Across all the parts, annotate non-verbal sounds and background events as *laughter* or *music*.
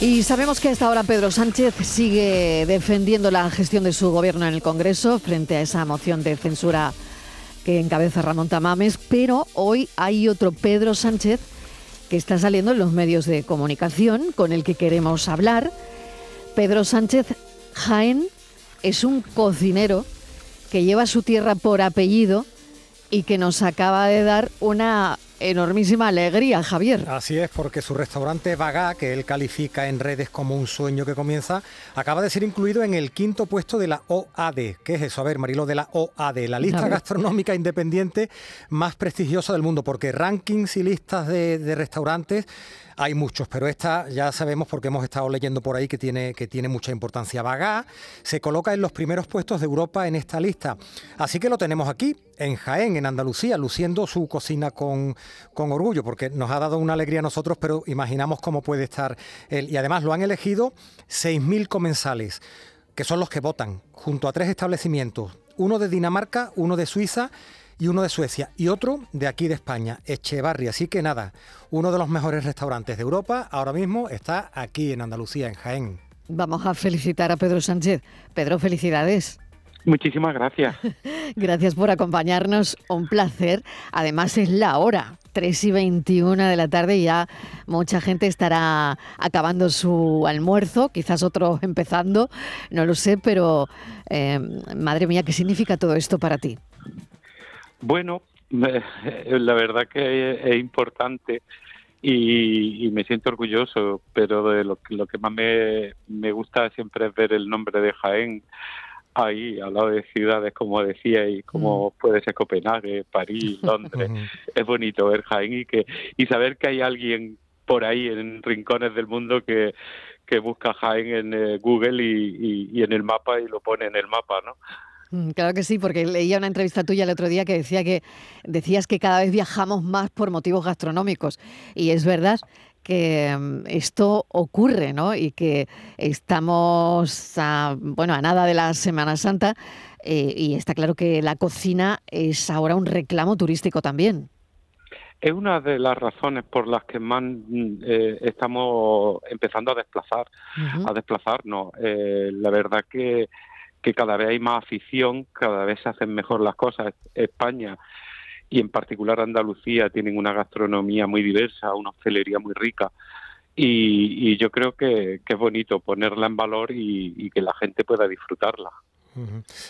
Y sabemos que hasta ahora Pedro Sánchez sigue defendiendo la gestión de su gobierno en el Congreso frente a esa moción de censura que encabeza Ramón Tamames, pero hoy hay otro Pedro Sánchez que está saliendo en los medios de comunicación con el que queremos hablar. Pedro Sánchez Jaén es un cocinero que lleva su tierra por apellido y que nos acaba de dar una enormísima alegría, Javier. Así es, porque su restaurante Bagá, que él califica en redes como un sueño que comienza, acaba de ser incluido en el quinto puesto de la OAD. ¿Qué es eso? A ver, Marilo, de la OAD, la lista gastronómica independiente más prestigiosa del mundo, porque rankings y listas de, de restaurantes hay muchos, pero esta ya sabemos porque hemos estado leyendo por ahí que tiene, que tiene mucha importancia. Bagá se coloca en los primeros puestos de Europa en esta lista. Así que lo tenemos aquí, en Jaén, en Andalucía, luciendo su cocina con, con orgullo, porque nos ha dado una alegría a nosotros, pero imaginamos cómo puede estar él. Y además lo han elegido 6.000 comensales, que son los que votan, junto a tres establecimientos, uno de Dinamarca, uno de Suiza y uno de Suecia y otro de aquí de España, Echevarri. Así que nada, uno de los mejores restaurantes de Europa ahora mismo está aquí en Andalucía, en Jaén. Vamos a felicitar a Pedro Sánchez. Pedro, felicidades. Muchísimas gracias. *laughs* gracias por acompañarnos, un placer. Además es la hora, 3 y 21 de la tarde, ya mucha gente estará acabando su almuerzo, quizás otros *laughs* empezando, no lo sé, pero eh, madre mía, ¿qué significa todo esto para ti? Bueno, la verdad que es, importante y, me siento orgulloso, pero de lo, lo que más me, me gusta siempre es ver el nombre de Jaén ahí al lado de ciudades como decía y como mm. puede ser Copenhague, París, *laughs* Londres. es bonito ver Jaén y que y saber que hay alguien por ahí en rincones del mundo que, que busca Jaén en eh, Google y, y, en el mapa y lo pone en el mapa, ¿no? Mm, claro que sí, porque leía una entrevista tuya el otro día que decía que decías que cada vez viajamos más por motivos gastronómicos. Y es verdad que mm, esto ocurre, ¿no? Y que estamos a, bueno, a nada de la Semana Santa eh, y está claro que la cocina es ahora un reclamo turístico también. Es una de las razones por las que más mm, eh, estamos empezando a desplazar, a desplazarnos. Eh, la verdad que que cada vez hay más afición, cada vez se hacen mejor las cosas. España y en particular Andalucía tienen una gastronomía muy diversa, una hostelería muy rica. Y, yo creo que, es bonito ponerla en valor y que la gente pueda disfrutarla.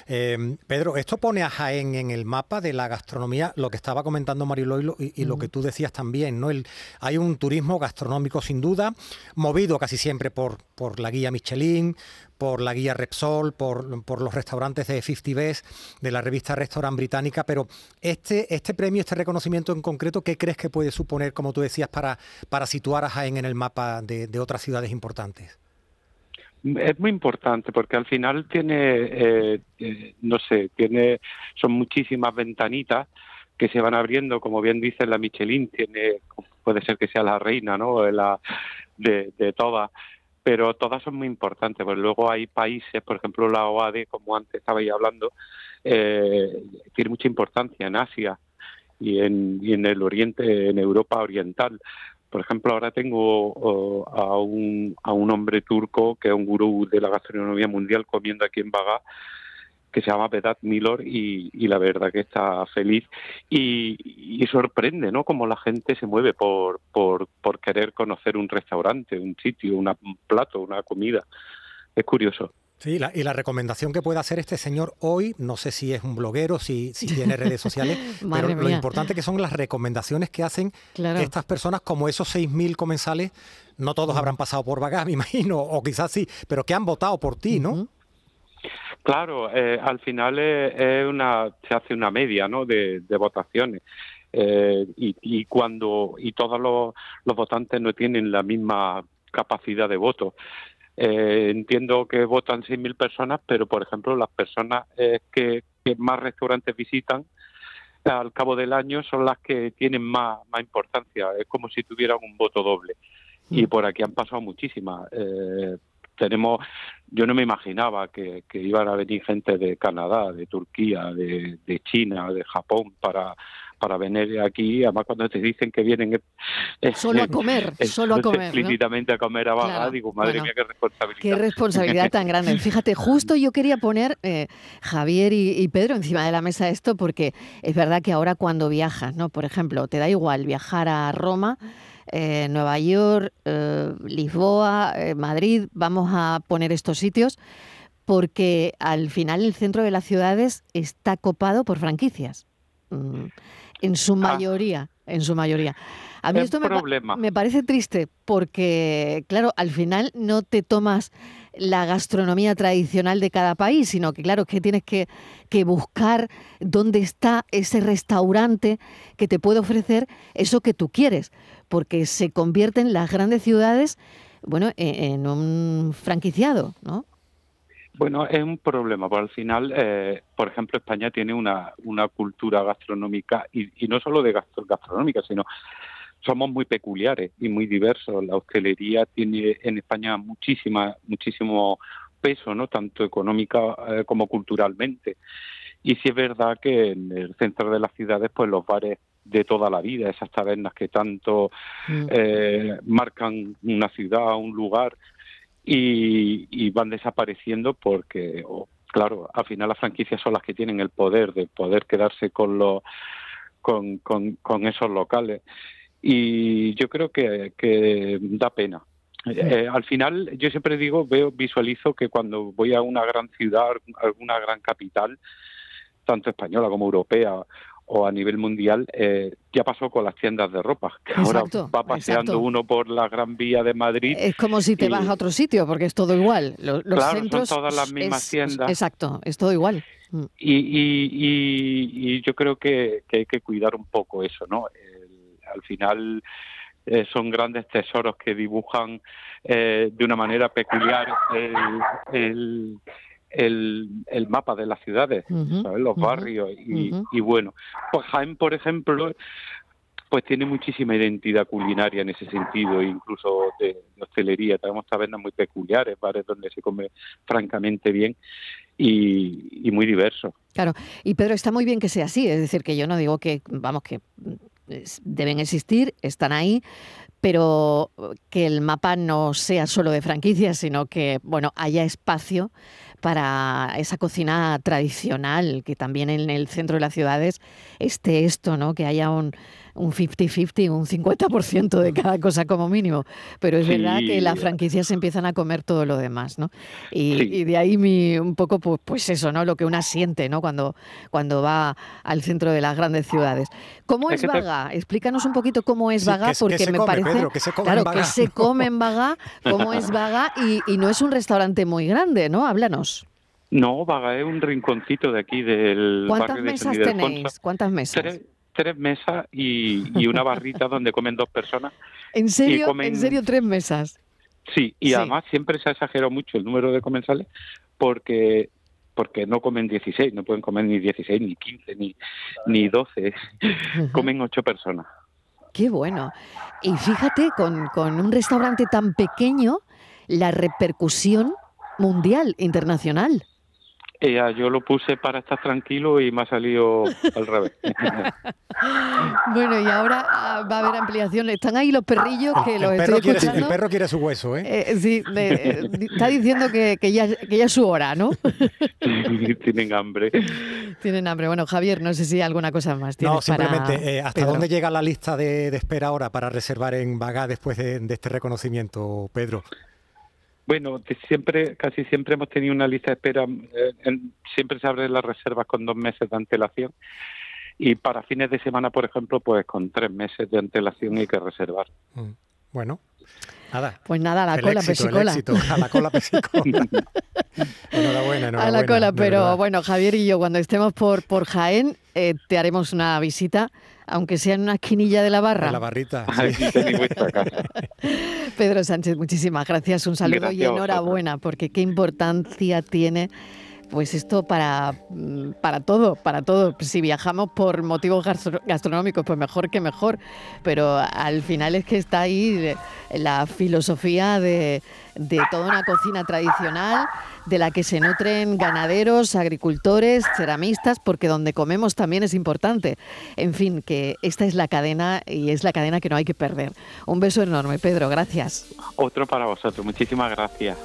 Em, Pedro, esto pone a Jaén en el mapa de la gastronomía, lo que estaba comentando Mariloilo y, y lo que tú decías también, ¿no? El, hay un turismo gastronómico sin duda, movido casi siempre por, por la guía Michelin, por la guía Repsol, por, por los restaurantes de 50 Best, de la revista Restaurant Británica, pero este, este premio, este reconocimiento en concreto, ¿qué crees que puede suponer, como tú decías, para, para situar a Jaén en el mapa de otras ciudades importantes? Es muy importante porque al final tiene, eh, eh, no sé, tiene, son muchísimas ventanitas que se van abriendo, como bien dice la Michelin, tiene, puede ser que sea la reina, ¿no? La, de, todas, pero todas son muy importantes, pues luego hay países, por ejemplo la OAD, como antes estabais hablando, eh, tiene mucha importancia en Asia y en, y en el Oriente, en Europa Oriental. Por ejemplo, ahora tengo a, un, a un hombre turco que es un gurú de la gastronomía mundial comiendo aquí en Bagá, que se llama Vedat Milor y, la verdad que está feliz y, sorprende, ¿no? Como la gente se mueve por, por, por querer conocer un restaurante, un sitio, un plato, una comida. Es curioso. Sí, y la recomendación que puede hacer este señor hoy, no sé si es un bloguero, si, si tiene redes *laughs* sociales, pero lo importante que son las recomendaciones que hacen estas personas, como esos 6.000 comensales, no todos habrán pasado por Bagá, *laughs* me imagino, o quizás sí, pero que han votado por ti, ¿no? Claro, eh, al final es, una, se hace una media ¿no? de, votaciones. Eh, y, y, cuando y todos los, los votantes no tienen la misma capacidad de voto. Eh, entiendo que votan 6.000 personas, pero por ejemplo las personas eh, que, más restaurantes visitan al cabo del año son las que tienen más, más importancia. Es como si tuvieran un voto doble. Y mm. por aquí han pasado muchísimas. Eh, tenemos yo no me imaginaba que, iban a venir gente de Canadá, de Turquía, de, China, de Japón para para venir aquí, además cuando te dicen que vienen solo a comer, solo a comer, explícitamente a comer a Baja, digo, madre mía, qué responsabilidad. Qué responsabilidad tan grande. *laughs* Fíjate, justo yo quería poner eh, Javier y, Pedro encima de la mesa esto porque es verdad que ahora cuando viajas, ¿no? Por ejemplo, te da igual viajar a Roma eh, Nueva York, eh, Lisboa, eh, Madrid, vamos a poner estos sitios porque al final el centro de las ciudades está copado por franquicias. Mm, en su ah. mayoría, en su mayoría. A mí esto me, parece triste porque, claro, al final no te tomas la gastronomía tradicional de cada país, sino que, claro, que tienes que, que buscar dónde está ese restaurante que te puede ofrecer eso que tú quieres, porque se convierten las grandes ciudades, bueno, e, en, un franquiciado, ¿no? Bueno, es un problema, porque al final, eh, por ejemplo, España tiene una, una cultura gastronómica, y, y no solo de gastronómica, sino somos muy peculiares y muy diversos. La hostelería tiene en España muchísima, muchísimo peso, no tanto económica eh, como culturalmente. Y sí es verdad que en el centro de las ciudades, pues los bares de toda la vida, esas tabernas que tanto mm. eh, marcan una ciudad, un lugar, y, van desapareciendo porque, claro, al final las franquicias son las que tienen el poder de poder quedarse con los con, con esos locales y yo creo que, que da pena. Eh, al final, yo siempre digo, veo, visualizo que cuando voy a una gran ciudad, alguna gran capital, tanto española como europea o a nivel mundial, eh, ya pasó con las tiendas de ropa, que ahora va paseando uno por la Gran Vía de Madrid. Es como si te vas a otro sitio, porque es todo igual. Los, claro, centros son todas las mismas tiendas. Exacto, es todo igual. Mm. Y, y, y, yo creo que, que, hay que cuidar un poco eso, ¿no? al final eh, son grandes tesoros que dibujan eh, de una manera peculiar el, el, mapa de las ciudades, los barrios. Y, y, bueno, pues Jaén, por ejemplo, pues tiene muchísima identidad culinaria en ese sentido, incluso de, hostelería. Tenemos tabernas muy peculiares, bares donde se come francamente bien y, y, muy diverso. Claro, y Pedro, está muy bien que sea así, es decir, que yo no digo que, vamos, que deben existir, están ahí, pero que el mapa no sea solo de franquicias, sino que bueno, haya espacio para esa cocina tradicional, que también en el centro de las ciudades esté esto, ¿no? Que haya un, un 50-50, un 50% de cada cosa como mínimo. Pero es verdad que las franquicias empiezan a comer todo lo demás, ¿no? Y, de ahí mi, un poco, pues, pues, eso, ¿no? Lo que una siente, ¿no? Cuando, cuando va al centro de las grandes ciudades. ¿Cómo es, Vaga? Explícanos un poquito cómo es Vaga, porque me parece... que se come claro, en Vaga. que se come en Vaga, cómo es *laughs* Vaga, y, y no es un restaurante muy grande, ¿no? Háblanos. No, Vaga es un rinconcito de aquí del ¿Cuántas mesas tenéis? ¿Cuántas mesas? tres mesas y, una barrita *laughs* donde comen dos personas. ¿En serio? ¿En serio tres mesas? Sí, y además siempre se ha exagerado mucho el número de comensales porque porque no comen 16, no pueden comer ni 16, ni 15, ni, ni 12, comen ocho personas. Qué bueno. Y fíjate, con, con un restaurante tan pequeño, la repercusión mundial, internacional. Ella, yo lo puse para estar tranquilo y me ha salido *laughs* al revés. *laughs* bueno, y ahora ah, va a haber ampliación. Están ahí los perrillos que los estoy escuchando. el perro quiere su hueso, ¿eh? eh sí, está diciendo que, que, ya, que ya es su hora, ¿no? *laughs* Tienen hambre. Tienen hambre. Bueno, Javier, no sé si hay alguna cosa más. No, simplemente, eh, ¿hasta dónde llega la lista de, espera ahora para reservar en Bagá después de este reconocimiento, Pedro? Bueno, siempre, casi siempre hemos tenido una lista de espera. Eh, siempre se abren las reservas con dos meses de antelación y para fines de semana, por ejemplo, pues con tres meses de antelación hay que reservar. Mm, bueno, nada. Pues nada, a la cola, pesicola. a la cola, pesicola. enhorabuena, *laughs* enhorabuena. A la cola, pero bueno, Javier y yo, cuando estemos por, por Jaén, eh, te haremos una visita aunque sea en una esquinilla de la barra. De la barrita. *laughs* *laughs* Pedro Sánchez, muchísimas gracias, un saludo y enhorabuena, porque qué importancia tiene pues esto para, mm, para todo, para todo. Si viajamos por motivos gastronómicos, pues mejor que mejor, pero al final es que está ahí la filosofía de, de toda una cocina tradicional de la que se nutren ganaderos, agricultores, ceramistas, porque donde comemos también es importante. En fin, que esta es la cadena y es la cadena que no hay que perder. Un beso enorme, Pedro, gracias. Otro para vosotros, muchísimas gracias.